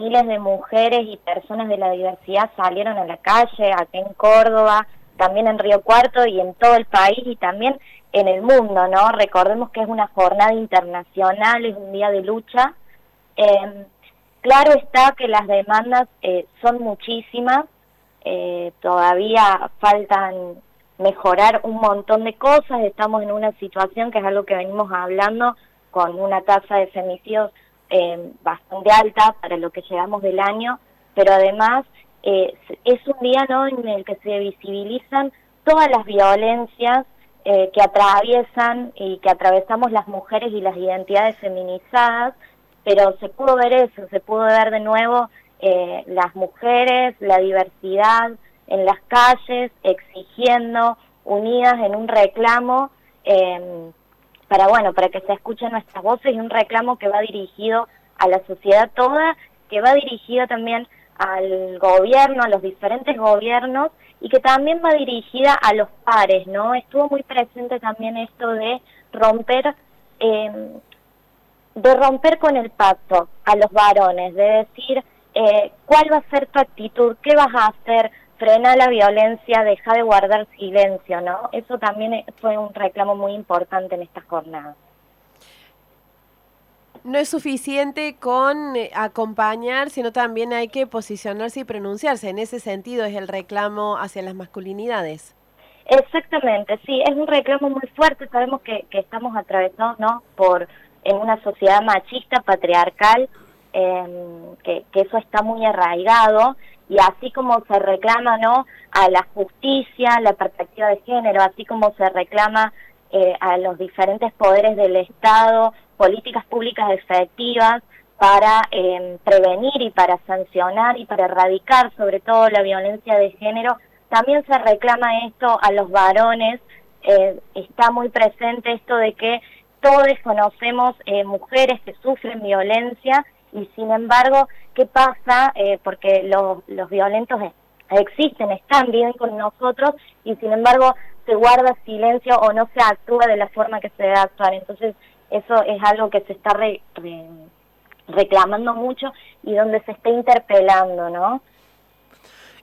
miles de mujeres y personas de la diversidad salieron a la calle, aquí en Córdoba, también en Río Cuarto y en todo el país y también en el mundo, ¿no? Recordemos que es una jornada internacional, es un día de lucha. Eh, claro está que las demandas eh, son muchísimas, eh, todavía faltan mejorar un montón de cosas, estamos en una situación que es algo que venimos hablando con una tasa de femicidios eh, bastante alta para lo que llegamos del año, pero además eh, es un día ¿no? en el que se visibilizan todas las violencias eh, que atraviesan y que atravesamos las mujeres y las identidades feminizadas, pero se pudo ver eso, se pudo ver de nuevo eh, las mujeres, la diversidad en las calles, exigiendo, unidas en un reclamo eh, para, bueno, para que se escuchen nuestras voces y un reclamo que va dirigido a la sociedad toda, que va dirigido también al gobierno, a los diferentes gobiernos y que también va dirigida a los pares, ¿no? Estuvo muy presente también esto de romper, eh, de romper con el pacto a los varones, de decir eh, cuál va a ser tu actitud, qué vas a hacer, frena la violencia, deja de guardar silencio, ¿no? Eso también fue un reclamo muy importante en esta jornada. No es suficiente con eh, acompañar, sino también hay que posicionarse y pronunciarse. En ese sentido es el reclamo hacia las masculinidades. Exactamente, sí, es un reclamo muy fuerte. Sabemos que, que estamos atravesados, ¿no? Por en una sociedad machista, patriarcal, eh, que, que eso está muy arraigado y así como se reclama a la justicia, la perspectiva de género, así como se reclama eh, a los diferentes poderes del Estado políticas públicas efectivas para eh, prevenir y para sancionar y para erradicar sobre todo la violencia de género, también se reclama esto a los varones, eh, está muy presente esto de que todos conocemos eh, mujeres que sufren violencia y sin embargo, ¿qué pasa? Eh, porque los, los violentos existen, están bien con nosotros y sin embargo se guarda silencio o no se actúa de la forma que se debe actuar. Entonces, eso es algo que se está reclamando mucho y donde se está interpelando, ¿no?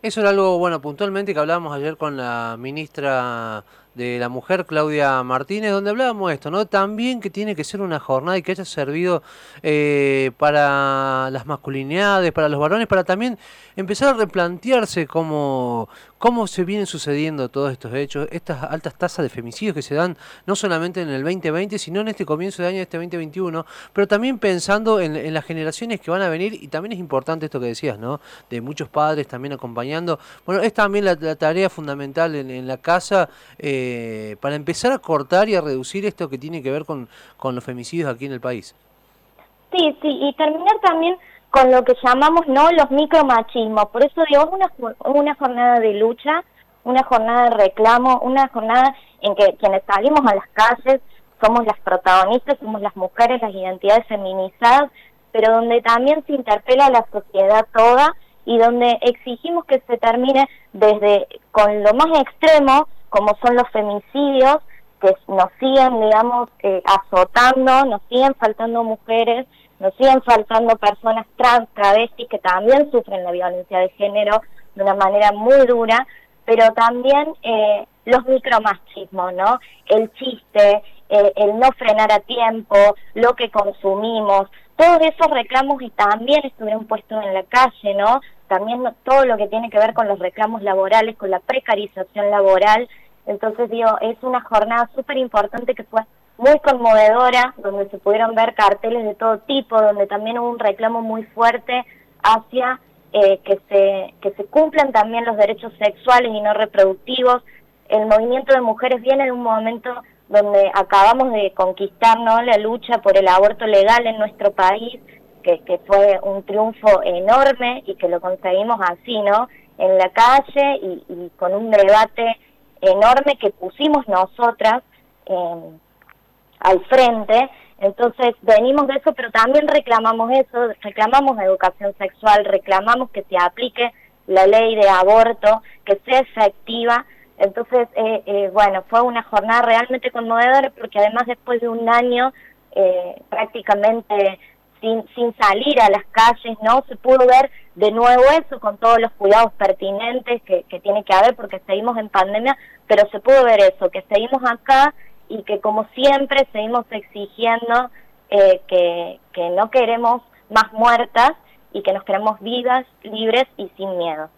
Eso era algo, bueno, puntualmente que hablábamos ayer con la ministra de la mujer, Claudia Martínez, donde hablábamos esto, ¿no? También que tiene que ser una jornada y que haya servido eh, para las masculinidades, para los varones, para también empezar a replantearse cómo, cómo se vienen sucediendo todos estos hechos, estas altas tasas de femicidios que se dan no solamente en el 2020, sino en este comienzo de año, este 2021, pero también pensando en, las generaciones que van a venir, y también es importante esto que decías, ¿no? De muchos padres también acompañando. Bueno, es también la, tarea fundamental en, en la casa. Eh, eh, para empezar a cortar y a reducir esto que tiene que ver con, con los femicidios aquí en el país. Sí, sí, y terminar también con lo que llamamos no los micromachismos. Por eso digo, es una, una jornada de lucha, una jornada de reclamo, una jornada en que quienes salimos a las calles somos las protagonistas, somos las mujeres, las identidades feminizadas, pero donde también se interpela a la sociedad toda y donde exigimos que se termine desde con lo más extremo como son los femicidios, que nos siguen, digamos, eh, azotando, nos siguen faltando mujeres, nos siguen faltando personas trans, travestis, que también sufren la violencia de género de una manera muy dura, pero también eh, los micromachismos, ¿no? El chiste, eh, el no frenar a tiempo, lo que consumimos, todos esos reclamos y también estuvieron puestos en la calle, ¿no? También todo lo que tiene que ver con los reclamos laborales, con la precarización laboral. Entonces, digo, es una jornada súper importante que fue muy conmovedora, donde se pudieron ver carteles de todo tipo, donde también hubo un reclamo muy fuerte hacia eh, que, se, que se cumplan también los derechos sexuales y no reproductivos. El movimiento de mujeres viene de un momento donde acabamos de conquistar ¿no? la lucha por el aborto legal en nuestro país, que, fue un triunfo enorme y que lo conseguimos así, ¿no? En la calle y, con un debate enorme que pusimos nosotras eh, al frente. Entonces venimos de eso, pero también reclamamos eso, reclamamos educación sexual, reclamamos que se aplique la ley de aborto, que sea efectiva entonces, eh, eh, bueno, fue una jornada realmente conmovedora porque además después de un año eh, prácticamente sin, sin salir a las calles, ¿no? Se pudo ver de nuevo eso con todos los cuidados pertinentes que, tiene que haber porque seguimos en pandemia, pero se pudo ver eso, que seguimos acá y que como siempre seguimos exigiendo eh, que, que no queremos más muertas y que nos queremos vivas, libres y sin miedo.